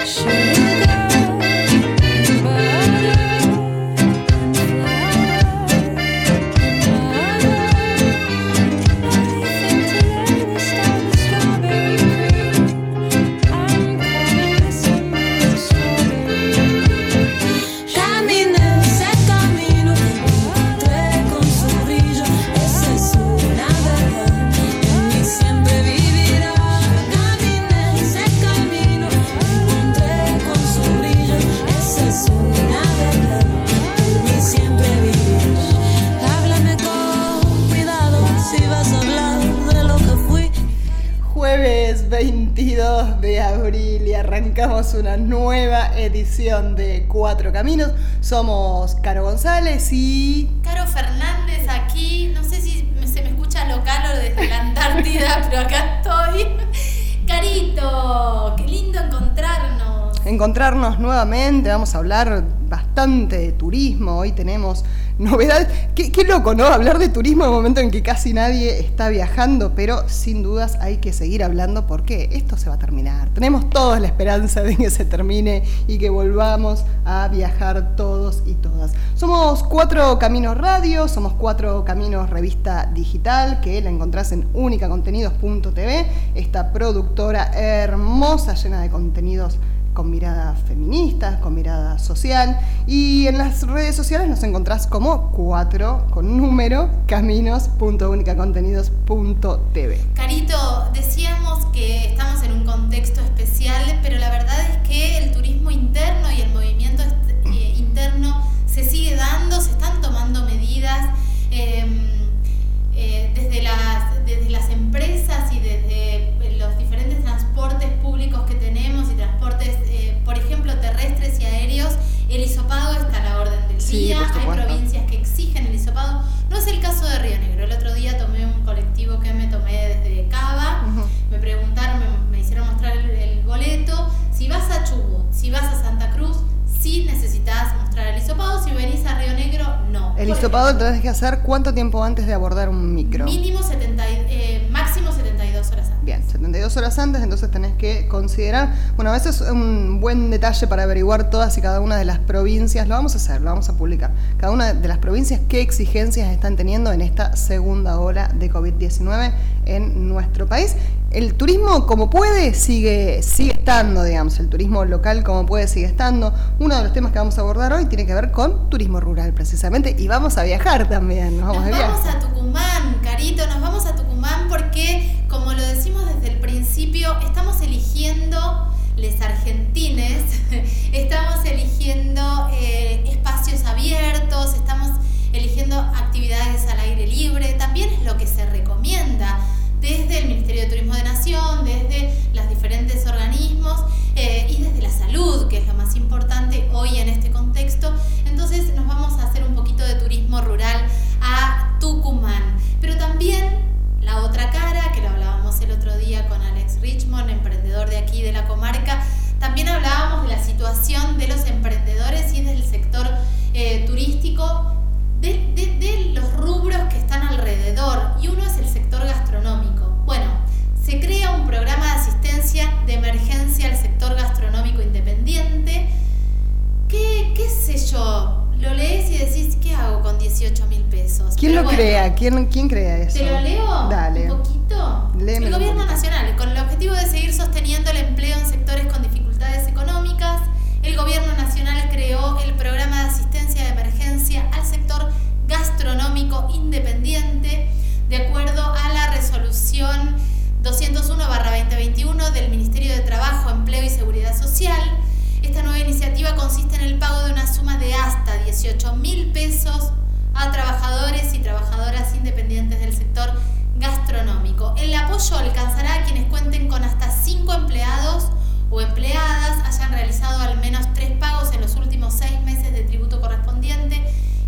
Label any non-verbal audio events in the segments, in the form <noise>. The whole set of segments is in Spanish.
una Somos Caro González y... Caro Fernández aquí, no sé si se me escucha local o desde la Antártida, <laughs> pero acá estoy. Carito, qué lindo encontrarnos. Encontrarnos nuevamente, vamos a hablar bastante de turismo. Hoy tenemos novedades. Qué, loco, ¿no? Hablar de turismo en un momento en que casi nadie está viajando, pero sin dudas hay que seguir hablando porque esto se va a terminar. Tenemos toda la esperanza de que se termine y que volvamos a viajar todos y todas. Somos Cuatro Caminos Radio, somos Cuatro Caminos Revista Digital, que la encontrás en unicacontenidos.tv, esta productora hermosa llena de contenidos con mirada feminista, con mirada social. Y en las redes sociales nos encontrás como cuatro con número caminos.unicacontenidos.tv. Carito, decíamos que estamos en un contexto especial, pero la verdad es que el turismo interno y el movimiento eh, interno se sigue dando, se están tomando hisopado te tenés que hacer cuánto tiempo antes de abordar un micro? Mínimo 70, eh, máximo 72 horas antes. Bien, 72 horas antes, entonces tenés que considerar, bueno, a veces es un buen detalle para averiguar todas y cada una de las provincias, lo vamos a hacer, lo vamos a publicar, cada una de las provincias qué exigencias están teniendo en esta segunda ola de COVID-19 en nuestro país. El turismo como puede sigue, sigue estando, digamos, el turismo local como puede sigue estando. Uno de los temas que vamos a abordar hoy tiene que ver con turismo rural precisamente y vamos a viajar también. Nos vamos, vamos a Tucumán, Carito, nos vamos a Tucumán porque, como lo decimos desde el principio, estamos eligiendo les argentines, <laughs> estamos eligiendo eh, espacios abiertos, estamos eligiendo actividades al aire libre, también es lo que se recomienda desde el Ministerio de Turismo de Nación, desde los diferentes organismos eh, y desde la salud, que es lo más importante hoy en este contexto. Entonces nos vamos a hacer un poquito de turismo rural a Tucumán. Pero también la otra cara, que lo hablábamos el otro día con Alex Richmond, emprendedor de aquí de la comarca, también hablábamos de la situación de los emprendedores y del sector eh, turístico de, los rubros que están alrededor y uno es el sector gastronómico. Bueno, se crea un programa de asistencia de emergencia al sector gastronómico independiente. ¿Qué, qué sé yo? Lo lees y decís, ¿qué hago con 18 mil pesos? ¿Quién lo crea? ¿Quién, ¿Quién crea eso? ¿Te lo leo? Dale. Un poquito. el Gobierno Nacional, con el objetivo de seguir sosteniendo el empleo en sectores con dificultades económicas, el Gobierno Nacional creó el programa de asistencia de sector gastronómico independiente de acuerdo a la resolución 201-2021 del Ministerio de Trabajo, Empleo y Seguridad Social. Esta nueva iniciativa consiste en el pago de una suma de hasta 18 mil pesos a trabajadores y trabajadoras independientes del sector gastronómico. El apoyo alcanzará a quienes cuenten con hasta 5 empleados o empleadas hayan realizado al menos tres pagos en los últimos seis meses de tributo correspondiente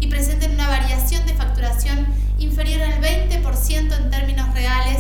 y presenten una variación de facturación inferior al 20% en términos reales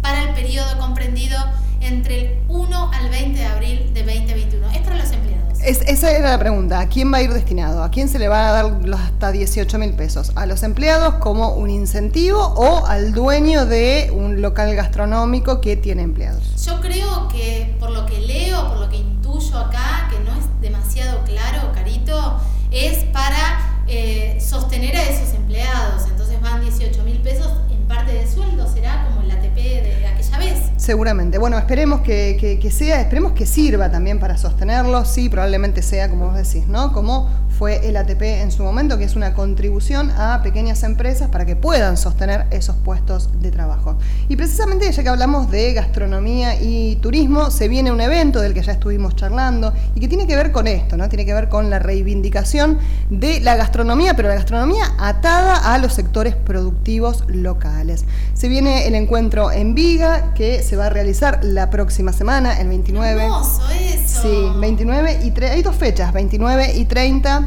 para el periodo comprendido entre el 1 al 20 de abril de 2021. Es para los empleados. Es, esa era la pregunta. ¿A quién va a ir destinado? ¿A quién se le van a dar los hasta 18 mil pesos? ¿A los empleados como un incentivo o al dueño de un local gastronómico que tiene empleados? Yo creo que por lo que leo, por lo que intuyo acá, que no es demasiado claro, carito, es para eh, sostener a esos empleados. Entonces van 18 mil pesos en parte de sueldo, será como el ATP de aquella vez. Seguramente. Bueno, esperemos que, que, sea, esperemos que sirva también para sostenerlo. Sí, probablemente sea, como vos decís, ¿no? Como fue el ATP en su momento, que es una contribución a pequeñas empresas para que puedan sostener esos puestos de trabajo. Y precisamente ya que hablamos de gastronomía y turismo, se viene un evento del que ya estuvimos charlando y que tiene que ver con esto, ¿no? Tiene que ver con la reivindicación de la gastronomía, pero la gastronomía atada a los sectores productivos locales. Se viene el encuentro en Viga que se va a realizar la próxima semana, el 29. Hermoso eso. Sí, 29 y 30. Hay dos fechas, 29 y 30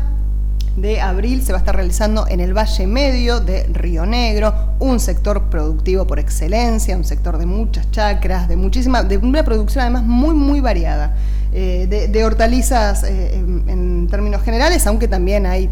de abril se va a estar realizando en el Valle Medio de Río Negro, un sector productivo por excelencia, un sector de muchas chacras, de muchísima, de una producción además muy muy variada, eh, de, hortalizas eh, en, términos generales, aunque también hay,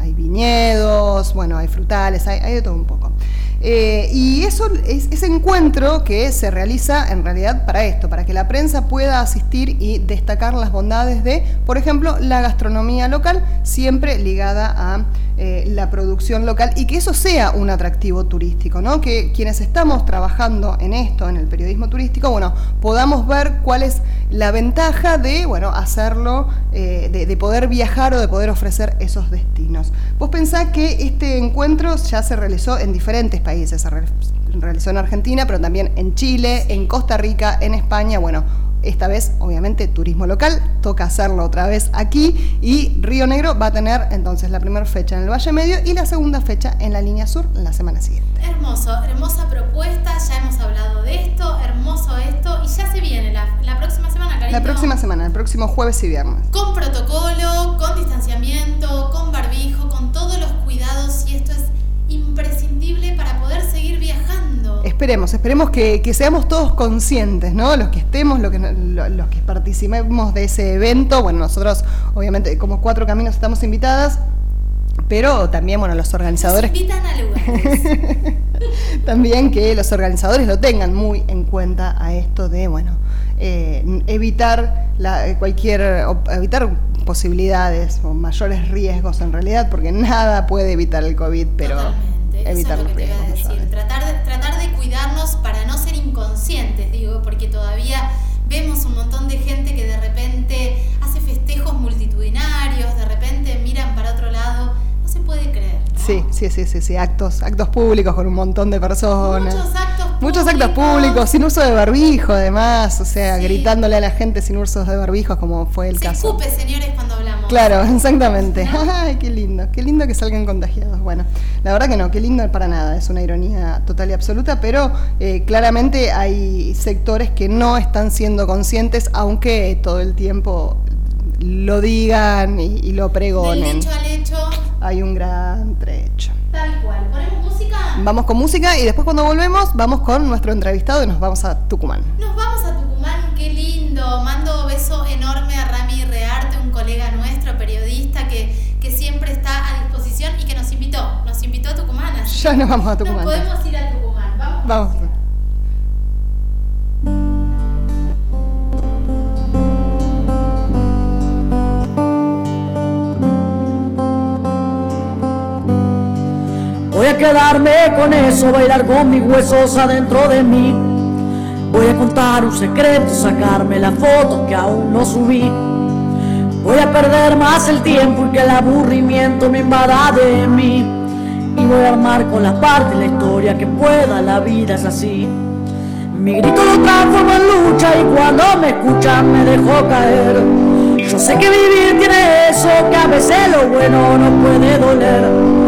hay viñedos, bueno, hay frutales, hay, hay de todo un poco. Eh, y ese encuentro que se realiza en realidad para esto, para que la prensa pueda asistir y destacar las bondades de, por ejemplo, la gastronomía local, siempre ligada a eh, la producción local y que eso sea un atractivo turístico, ¿no? Que quienes estamos trabajando en esto, en el periodismo turístico, bueno, podamos ver cuál es la ventaja de, bueno, hacerlo, eh, de, poder viajar o de poder ofrecer esos destinos. Vos pensás que este encuentro ya se realizó en diferentes países, se realizó en Argentina, pero también en Chile, en Costa Rica, en España, bueno, esta vez, obviamente, turismo local, toca hacerlo otra vez aquí y Río Negro va a tener entonces la primera fecha en el Valle Medio y la segunda fecha en la línea sur la semana siguiente. Hermoso, hermosa propuesta, ya hemos hablado de esto, hermoso esto y ya se viene la, próxima semana, Carito. La próxima semana, el próximo jueves y viernes. Con protocolo, con distanciamiento, con barbijo, con todos los cuidados y esto es imprescindible para poder seguir viajando. Esperemos, esperemos que, seamos todos conscientes, ¿no? Los que estemos, los que, los que participemos de ese evento. Bueno, nosotros, obviamente, como Cuatro Caminos estamos invitadas, pero también, bueno, los organizadores... Nos invitan a lugares. <laughs> también que los organizadores lo tengan muy en cuenta a esto de, bueno, eh, evitar la, cualquier... evitar posibilidades o mayores riesgos en realidad, porque nada puede evitar el COVID, pero evitar los riesgos. Tratar de, tratar de cuidarnos para no ser inconscientes, digo, porque todavía vemos un montón de gente que de repente hace festejos multitudinarios, de repente miran para otro lado, no se puede creer. Sí, sí, sí, sí, sí, actos, actos públicos con un montón de personas. Muchos actos. Muchos actos públicos, sin uso de barbijo además, o sea, gritándole a la gente sin uso de barbijo como fue el caso. Escupe, señores, cuando hablamos. Claro, <laughs> exactamente. Ay, qué lindo, qué lindo que salgan contagiados. Bueno, la verdad que no, qué lindo para nada, es una ironía total y absoluta, pero eh, claramente hay sectores que no están siendo conscientes, aunque todo el tiempo lo digan y, lo pregonen. Del hecho al hecho. Hay un gran trecho. Tal cual. ¿Ponemos? Vamos con música y después cuando volvemos vamos con nuestro entrevistado y nos vamos a Tucumán. Nos vamos a Tucumán, qué lindo. Mando beso enorme a Rami Rearte, un colega nuestro, periodista que, que siempre está a disposición y que nos invitó. Nos invitó a Tucumán. ya nos vamos a Tucumán. Nos podemos ir a Tucumán. Vamos. Vamos. Voy a quedarme con eso, bailar con mis huesos adentro de mí. Voy a contar un secreto, sacarme la foto que aún no subí. Voy a perder más el tiempo y que el aburrimiento me invada de mí. Y voy a armar con las partes la historia que pueda, la vida es así. Mi grito lo transformo en lucha y cuando me escuchan me dejo caer. Yo sé que vivir tiene eso, que a veces lo bueno no puede doler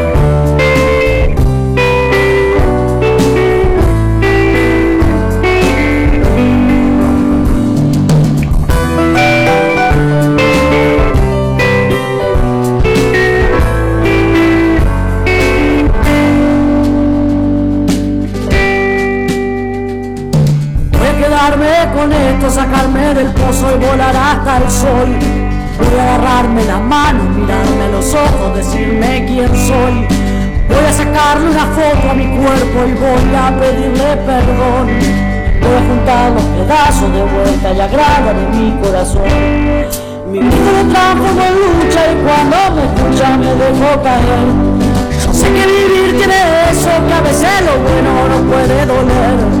Con esto, sacarme del pozo y volar hasta el sol. Voy a agarrarme la mano, mirarme los ojos, decirme quién soy. Voy a sacarle una foto a mi cuerpo y voy a pedirle perdón. Voy a juntar los pedazos de vuelta y agrada de mi corazón. Mi grito lo transformo en lucha y cuando me escucha me dejo caer. Yo sé que vivir tiene eso, que a veces lo bueno no puede doler.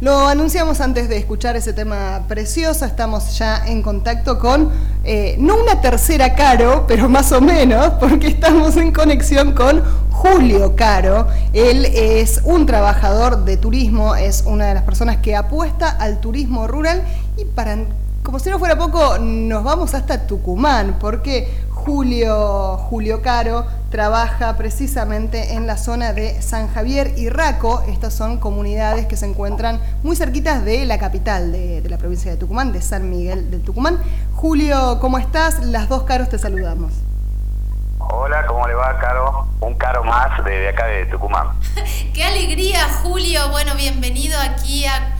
Lo anunciamos antes de escuchar ese tema precioso, estamos ya en contacto con, eh, no una tercera Caro, pero más o menos, porque estamos en conexión con Julio Caro. Él es un trabajador de turismo, es una de las personas que apuesta al turismo rural y para, como si no fuera poco, nos vamos hasta Tucumán, porque Julio, Julio Caro trabaja precisamente en la zona de San Javier y Raco. Estas son comunidades que se encuentran muy cerquitas de la capital de, la provincia de Tucumán, de San Miguel del Tucumán. Julio, ¿cómo estás? Las dos caros te saludamos. Hola, ¿cómo le va, Caro? Un caro más de, acá de Tucumán. <laughs> ¡Qué alegría, Julio! Bueno, bienvenido aquí a,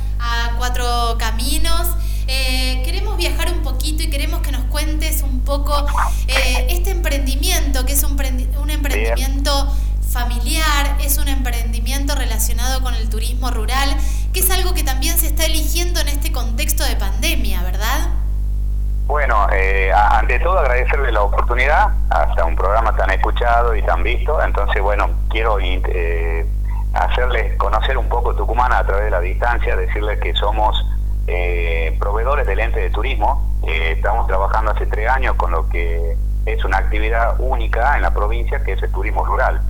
Cuatro Caminos. Eh, queremos viajar un poquito y queremos que nos cuentes un poco eh, este emprendimiento, que es un, un emprendimiento familiar, es un emprendimiento relacionado con el turismo rural, que es algo que también se está eligiendo en este contexto de pandemia, ¿verdad? Bueno, eh, ante todo agradecerle la oportunidad hasta un programa tan escuchado y tan visto. Entonces, bueno, quiero eh, hacerles conocer un poco Tucumán a través de la distancia, decirles que somos eh, proveedores del ente de turismo. Eh, estamos trabajando hace tres años con lo que es una actividad única en la provincia, que es el turismo rural,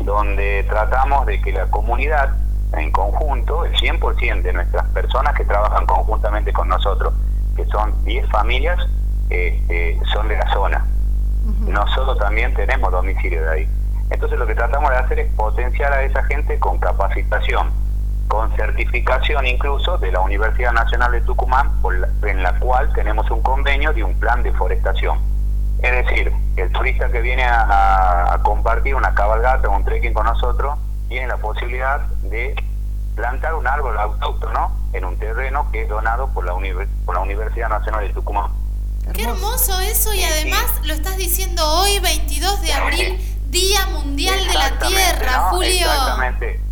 donde tratamos de que la comunidad en conjunto, el 100% de nuestras personas que trabajan conjuntamente con nosotros, que son 10 familias, este, son de la zona. Nosotros también tenemos domicilio de ahí. Entonces lo que tratamos de hacer es potenciar a esa gente con capacitación con certificación incluso de la Universidad Nacional de Tucumán, en la cual tenemos un convenio de un plan de forestación. Es decir, el turista que viene a, compartir una cabalgata o un trekking con nosotros tiene la posibilidad de plantar un árbol autóctono en un terreno que es donado por la, por la Universidad Nacional de Tucumán. Qué hermoso eso y además lo estás diciendo hoy, 22 de abril, Día Mundial de la Tierra, Julio. Exactamente.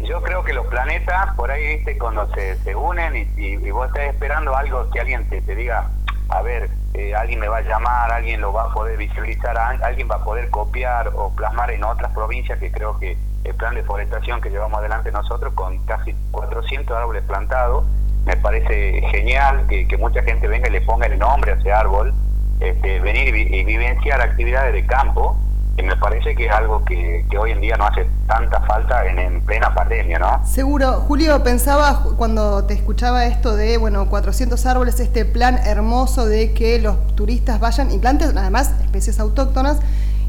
Yo creo que los planetas, por ahí, viste, cuando se, se unen y, vos estás esperando algo que alguien te, diga, a ver, eh, alguien me va a llamar, alguien lo va a poder visualizar, alguien va a poder copiar o plasmar en otras provincias, que creo que el plan de forestación que llevamos adelante nosotros con casi 400 árboles plantados, me parece genial que, mucha gente venga y le ponga el nombre a ese árbol, este, venir y vivenciar actividades de campo y me parece que es algo que, hoy en día no hace tanta falta en, plena pandemia, ¿no? Seguro. Julio, pensaba cuando te escuchaba esto de, bueno, 400 árboles, este plan hermoso de que los turistas vayan y planten, además, especies autóctonas.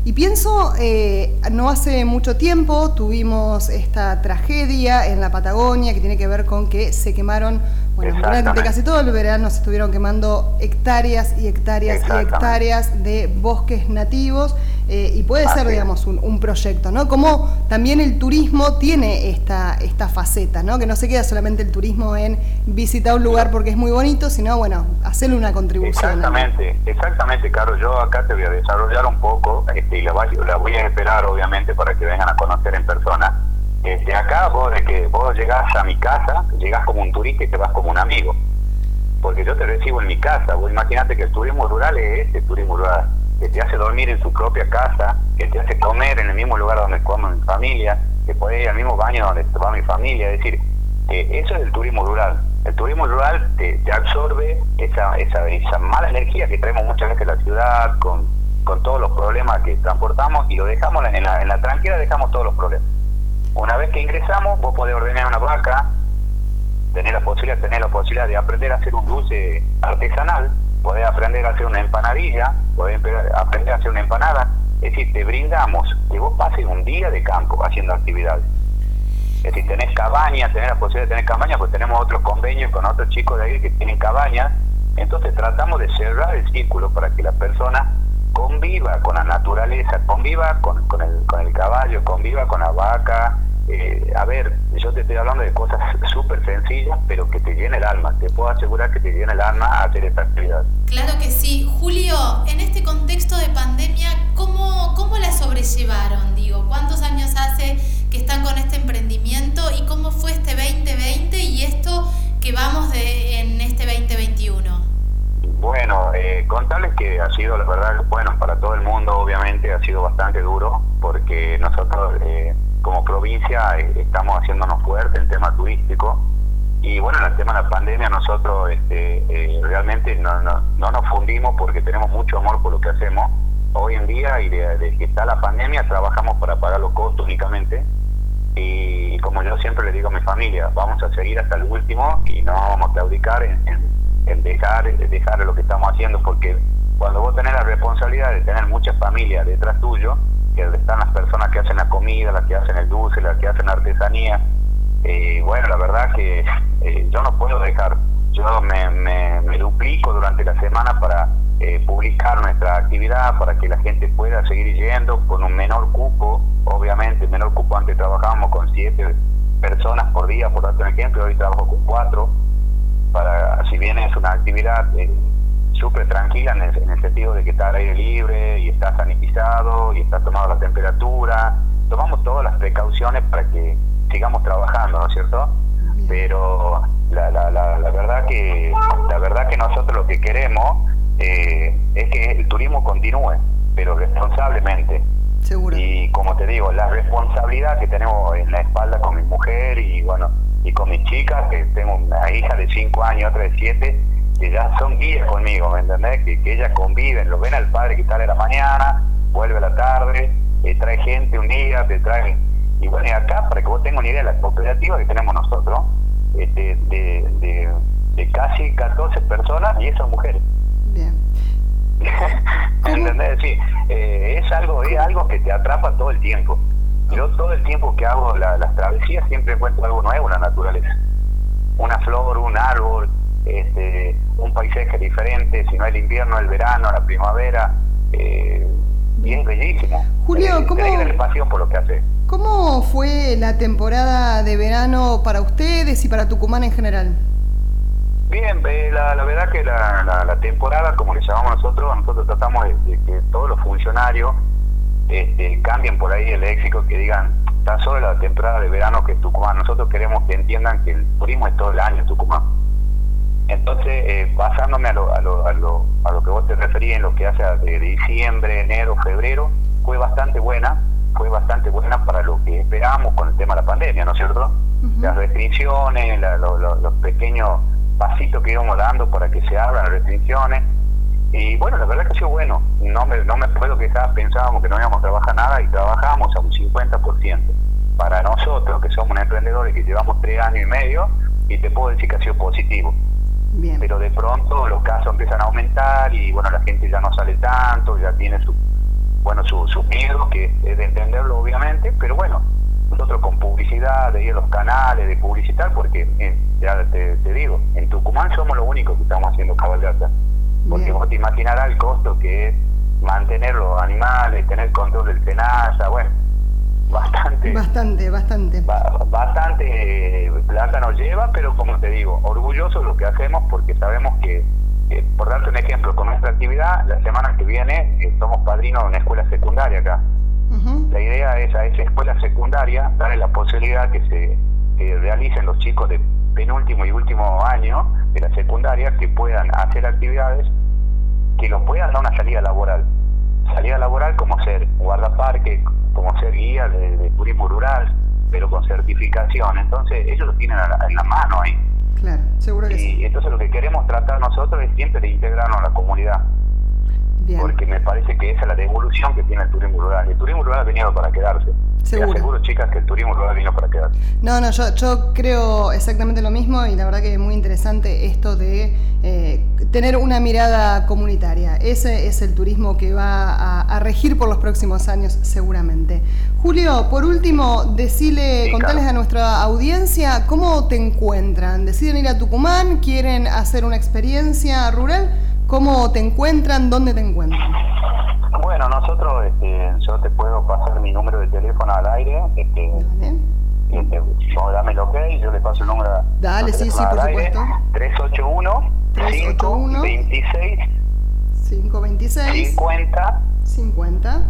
Y pienso, eh, no hace mucho tiempo tuvimos esta tragedia en la Patagonia que tiene que ver con que se quemaron bueno, durante casi todo el verano se estuvieron quemando hectáreas y hectáreas y hectáreas de bosques nativos eh, y puede ser, digamos, un, proyecto, ¿no? Como también el turismo tiene esta, esta faceta, ¿no? Que no se queda solamente el turismo en visitar un lugar porque es muy bonito, sino, bueno, hacerle una contribución. Exactamente, exactamente, Carlos. Yo acá te voy a desarrollar un poco este, y la, la voy a esperar, obviamente, para que vengan a conocer en persona desde acá vos de que vos llegás a mi casa, llegás como un turista y te vas como un amigo. Porque yo te recibo en mi casa. Vos imaginate que el turismo rural es este turismo rural. Que te hace dormir en su propia casa, que te hace comer en el mismo lugar donde come mi familia, que puede ir al mismo baño donde va mi familia. Es decir, que eso es el turismo rural. El turismo rural te, absorbe esa, esa, esa mala energía que traemos muchas veces a la ciudad, con, con todos los problemas que transportamos y lo dejamos en la, en la tranquila, dejamos todos los problemas. Una vez que ingresamos, vos podés ordenar una vaca, tener la posibilidad, tener la posibilidad de aprender a hacer un dulce artesanal, podés aprender a hacer una empanadilla, podés aprender a hacer una empanada. Es decir, te brindamos que vos pases un día de campo haciendo actividades. Es decir, tenés cabañas, tenés la posibilidad de tener cabañas, pues tenemos otros convenios con otros chicos de ahí que tienen cabañas. Entonces tratamos de cerrar el círculo para que la persona conviva con la naturaleza, conviva con, el, con el caballo, conviva con la vaca. Eh, a ver, yo te estoy hablando de cosas súper sencillas, pero que te llena el alma. Te puedo asegurar que te llena el alma hacer esta actividad. Claro que sí. Julio, en este contexto de pandemia, ¿cómo, cómo la sobrellevaron? Digo, ¿cuántos años hace que están con este emprendimiento y cómo fue este 2020 y esto que vamos de, en este 2021? Bueno, eh, contarles que ha sido, la verdad, bueno, para todo el mundo obviamente ha sido bastante duro porque nosotros eh, como provincia eh, estamos haciéndonos fuerte en tema turístico y bueno, en el tema de la pandemia nosotros este, eh, realmente no, no, no, nos fundimos porque tenemos mucho amor por lo que hacemos. Hoy en día, y desde que está la pandemia, trabajamos para pagar los costos únicamente y como yo siempre le digo a mi familia, vamos a seguir hasta el último y no vamos a claudicar en, dejar, en dejar lo que estamos haciendo, porque cuando vos tenés la responsabilidad de tener muchas familias detrás tuyo, que están las personas que hacen la comida, las que hacen el dulce, las que hacen la artesanía, eh, bueno, la verdad que eh, yo no puedo dejar, yo me, duplico durante la semana para eh, publicar nuestra actividad, para que la gente pueda seguir yendo con un menor cupo. Obviamente, menor cupo antes trabajábamos con siete personas por día, por darte un ejemplo, hoy trabajo con cuatro, para, si bien es una actividad eh, súper tranquila en el, sentido de que está al aire libre y está sanitizado y está tomado la temperatura, tomamos todas las precauciones para que sigamos trabajando, ¿no es cierto? Pero la, la, la, la verdad que la verdad que nosotros lo que queremos eh, es que el turismo continúe, pero responsablemente. Y como te digo, la responsabilidad que tenemos en la espalda con mi mujer y bueno, y con mis chicas, que tengo una hija de 5 años, otra de 7, que ya son guías conmigo, ¿me entendés? Que, que ellas conviven, lo ven al padre que sale a la mañana, vuelve a la tarde, eh, trae gente un día, te trae Y bueno, y acá, para que vos tengas una idea, la cooperativa que tenemos nosotros, este, de, de, de casi 14 personas y esas mujeres. Bien. <laughs> ¿Entendés? Sí, eh, es algo es algo que te atrapa todo el tiempo. Yo todo el tiempo que hago las travesías siempre encuentro algo nuevo en la naturaleza. Una flor, un árbol, este, un paisaje diferente, si no el invierno, el verano, la primavera. Eh, y es bellísimo. Julio, eh, ¿cómo, pasión por lo que hace. ¿cómo fue la temporada de verano para ustedes y para Tucumán en general? Bien, la, verdad que la, temporada, como le llamamos nosotros, nosotros tratamos de, que todos los funcionarios este, cambien por ahí el léxico, que digan tan solo la temporada de verano que es Tucumán. Nosotros queremos que entiendan que el turismo es todo el año en Tucumán. Entonces, eh, basándome a lo, a, lo, a, lo, a lo que vos te referías en lo que hace de diciembre, enero, febrero, fue bastante buena, fue bastante buena para lo que esperábamos con el tema de la pandemia, ¿no es cierto? Las restricciones, los pequeños pasito que íbamos dando para que se abran las restricciones. Y bueno, la verdad que ha sido bueno. No me, no me puedo quejar, pensábamos que no íbamos a trabajar nada y trabajamos a un 50%. Para nosotros, que somos emprendedores que llevamos tres años y medio, y te puedo decir que ha sido positivo. Pero de pronto los casos empiezan a aumentar y bueno, la gente ya no sale tanto, ya tiene su, bueno, su, su miedo, que es de entenderlo obviamente, pero bueno, nosotros con publicidad, de ir a los canales, de publicitar, porque eh, ya te, digo, en Tucumán somos los únicos que estamos haciendo cabalgata. Porque vos te imaginarás el costo que es mantener los animales, tener control del cenaza, bueno, bastante. Bastante, bastante. bastante eh, plata nos lleva, pero como te digo, orgulloso de lo que hacemos porque sabemos que, por darte un ejemplo, con nuestra actividad, la semana que viene eh, somos padrinos de una escuela secundaria acá. La idea es a esa escuela secundaria darle la posibilidad que se realicen los chicos de penúltimo y último año de la secundaria que puedan hacer actividades que los puedan dar una salida laboral. salida laboral como ser guardaparque, como ser guía de, turismo rural, pero con certificación. Entonces ellos lo tienen en la mano ahí. Claro, seguro que y entonces lo que queremos tratar nosotros es siempre de integrarnos a la comunidad. Porque me parece que esa es la devolución que tiene el turismo rural. El turismo rural ha venido para quedarse. Seguro. aseguro, chicas, que el turismo rural vino para quedarse. No, no, yo, yo creo exactamente lo mismo y la verdad que es muy interesante esto de eh, tener una mirada comunitaria. Ese es el turismo que va a, regir por los próximos años, seguramente. Julio, por último, decile, contales a nuestra audiencia cómo te encuentran. ¿Deciden ir a Tucumán? ¿Quieren hacer una experiencia rural? ¿Cómo te encuentran? ¿Dónde te encuentran? Bueno, nosotros, este, yo te puedo pasar mi número de teléfono al aire. Este, este, dame el ok, yo le paso el número. Dale, sí, sí, por supuesto. 381 381 526 526 50 50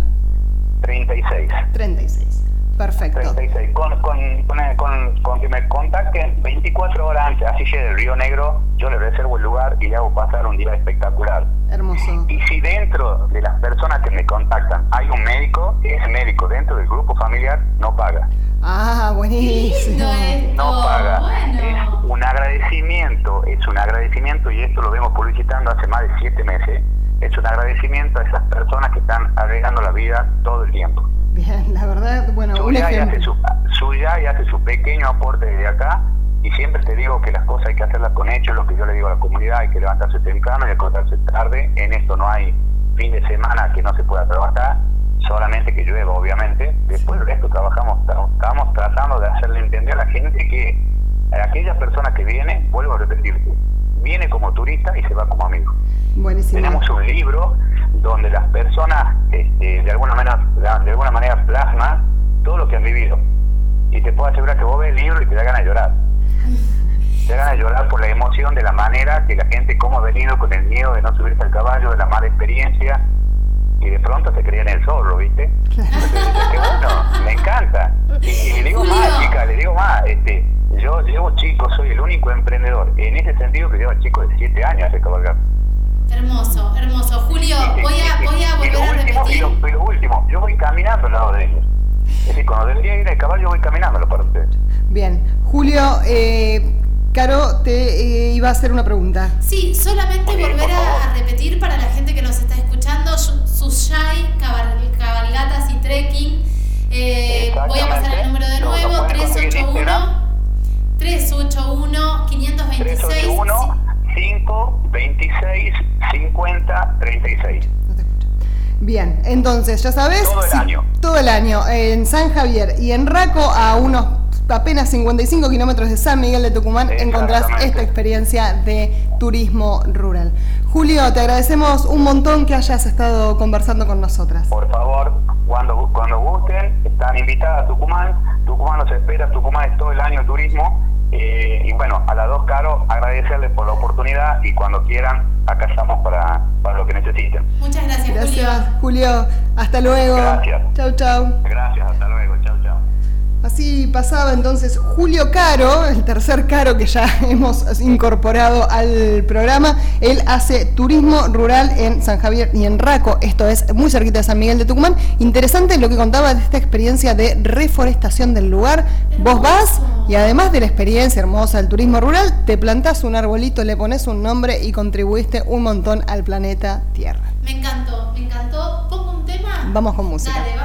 36 36 Perfecto. 36. Con, con, con, con, que me contacten 24 horas antes, así llegue del Río Negro, yo le reservo el lugar y le hago pasar un día espectacular. Hermoso. Y si dentro de las personas que me contactan hay un médico, ese médico dentro del grupo familiar no paga. Ah, buenísimo. No paga. Es un agradecimiento, es un agradecimiento y esto lo vemos publicitando hace más de siete meses. Es un agradecimiento a esas personas que están agregando la vida todo el tiempo. Bien, la verdad, bueno, un Hace su, suya y hace su pequeño aporte desde acá y siempre te digo que las cosas hay que hacerlas con hechos, lo que yo le digo a la comunidad, hay que levantarse temprano y acostarse tarde, en esto no hay fin de semana que no se pueda trabajar, solamente que llueva obviamente, después del resto trabajamos, estamos tratando de hacerle entender a la gente que aquella persona que viene, vuelvo a repetirte, viene como turista y se va como amigo. Buenísimo. Tenemos un libro donde las personas este, de alguna manera de alguna manera plasman todo lo que han vivido. Y te puedo asegurar que vos ves el libro y te da ganas de llorar. Te da ganas de llorar por la emoción de la manera que la gente, cómo ha venido con el miedo de no subirse al caballo, de la mala experiencia, y de pronto se creían el zorro, ¿viste? qué bueno, me encanta. Y, le digo más, chica, le digo más, este, yo llevo chicos, soy el único emprendedor, en ese sentido que llevo chicos de 7 años a cabalgar. Hermoso, hermoso. Julio, voy a, voy a volver a repetir. Y lo, último, yo voy caminando al lado de ellos. Es decir, cuando debería ir al caballo, voy caminándolo para ustedes. Bien. Julio, eh, Caro, te eh, iba a hacer una pregunta. Sí, solamente volver a, repetir para la gente que nos está escuchando, Sushai, cabalgatas y trekking. Eh, voy a pasar el número de nuevo, 381 381 526 381 5 26 50 36. Bien, entonces, ya sabes. Todo el año. Todo el año. En San Javier y en Raco, a unos apenas 55 kilómetros de San Miguel de Tucumán, encontrás esta experiencia de turismo rural. Julio, te agradecemos un montón que hayas estado conversando con nosotras. Por favor, cuando, cuando gusten, están invitadas a Tucumán. Tucumán los espera, Tucumán es todo el año turismo eh, y bueno, a las dos, Caro, agradecerles por la oportunidad y cuando quieran, acá estamos para, para lo que necesiten. Muchas gracias, Gracias, Julio. Hasta luego. Gracias. Chau, chau. Gracias, hasta luego. Chau, chau. Así pasaba entonces Julio Caro, el tercer Caro que ya <laughs> hemos incorporado al programa. Él hace turismo rural en San Javier y en Raco, esto es muy cerquita de San Miguel de Tucumán. Interesante lo que contaba de esta experiencia de reforestación del lugar. Vos vas y además de la experiencia hermosa del turismo rural, te plantás un arbolito, le pones un nombre y contribuiste un montón al planeta Tierra. Me encantó, me encantó. ¿Pongo un tema? Vamos con música. Dale,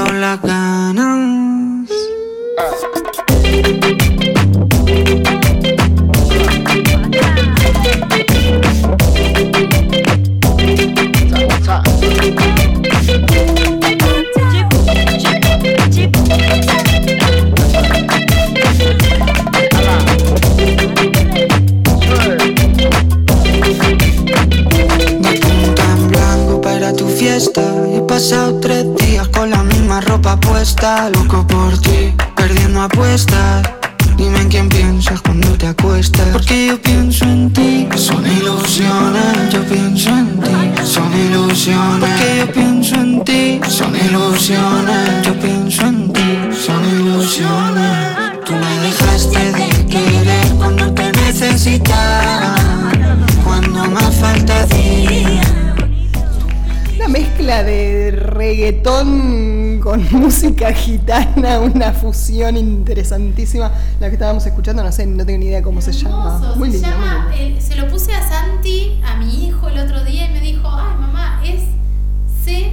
te fueron las gitana, una fusión interesantísima. La que estábamos escuchando, no sé, no tengo ni idea cómo se llama. Muy se muy llama, eh, se lo puse a Santi, a mi hijo el otro día y me dijo, ay mamá, es C,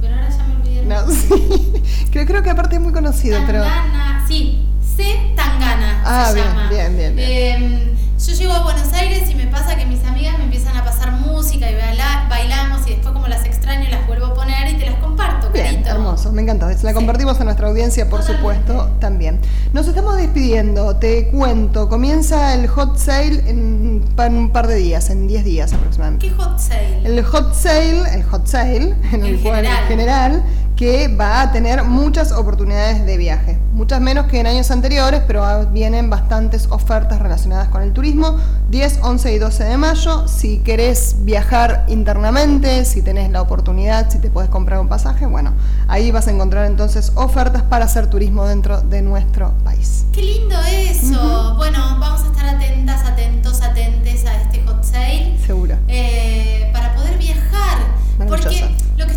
pero ahora ya me olvidé. No, <laughs> sí. creo, creo que aparte es muy conocido, pero. Tangana, sí, C Tangana Ah, se bien, llama. bien, bien, bien. Eh, yo llego a Buenos Aires y me pasa que mis amigas me empiezan a pasar música y baila- bailamos y después como las extraño las vuelvo a poner y te las comparto, Bien, hermoso, me encanta. La Sí. compartimos a nuestra audiencia, por supuesto, también. Nos estamos despidiendo, te cuento, comienza el hot sale en un par de días, en 10 días aproximadamente. ¿Qué hot sale? El hot sale, el hot sale, en el En cual general. en general, que va a tener muchas oportunidades de viaje. Muchas menos que en años anteriores, pero vienen bastantes ofertas relacionadas con el turismo. 10, 11 y 12 de mayo. Si querés viajar internamente, si tenés la oportunidad, si te puedes comprar un pasaje, bueno, ahí vas a encontrar entonces ofertas para hacer turismo dentro de nuestro país. Qué lindo eso. Bueno, vamos a estar atentas, atentos, atentes a este hot sale. Seguro. eh, para poder viajar. Porque lo que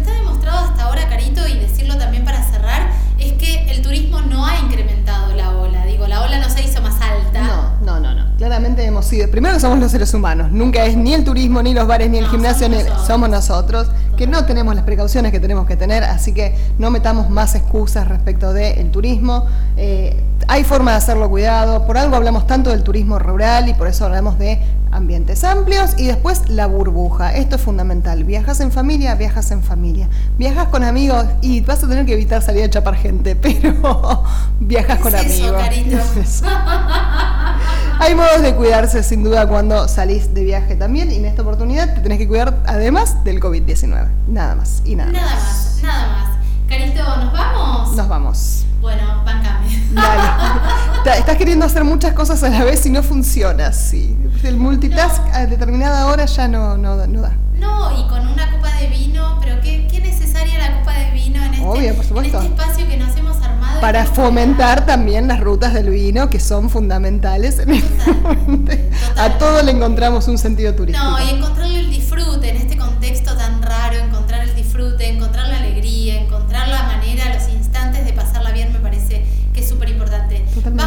ahora, Carito, y decirlo también para cerrar, es que el turismo no ha incrementado la ola. Digo, la ola no se hizo más alta. No, no, no, no. Claramente hemos sido. Primero somos los seres humanos. Nunca es ni el turismo, ni los bares, ni el No, gimnasio, somos ni nosotros. somos nosotros. Que no tenemos las precauciones que tenemos que tener, así que no metamos más excusas respecto del turismo. Eh, hay forma de hacerlo cuidado. Por algo hablamos tanto del turismo rural y por eso hablamos de ambientes amplios y después la burbuja. Esto es fundamental. Viajas en familia, viajas en familia. Viajas con amigos y vas a tener que evitar salir a chapar gente, <laughs> pero viajas ¿Qué con es eso, amigos. Carito? ¿Qué <laughs> es eso? Hay modos de cuidarse sin duda cuando salís de viaje también y en esta oportunidad te tenés que cuidar además del COVID-19. Nada más y nada, Nada más, nada más. Carito, ¿nos vamos? Nos vamos. Bueno, bancame. Dale. <laughs> Estás queriendo hacer muchas cosas a la vez y no funciona así. El multitask a determinada hora ya no, no, da- no da. No, y con una copa de vino, pero qué, qué necesaria la copa de vino en este, Obvio, por supuesto. en este espacio que nos hemos armado. Para fomentar también las rutas del vino que son fundamentales. en este. A todo le encontramos un sentido turístico. No, y encontrarle el disfrute en este contexto tan raro,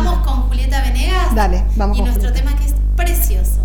Vamos con Julieta Venegas. Y nuestro tema que es precioso.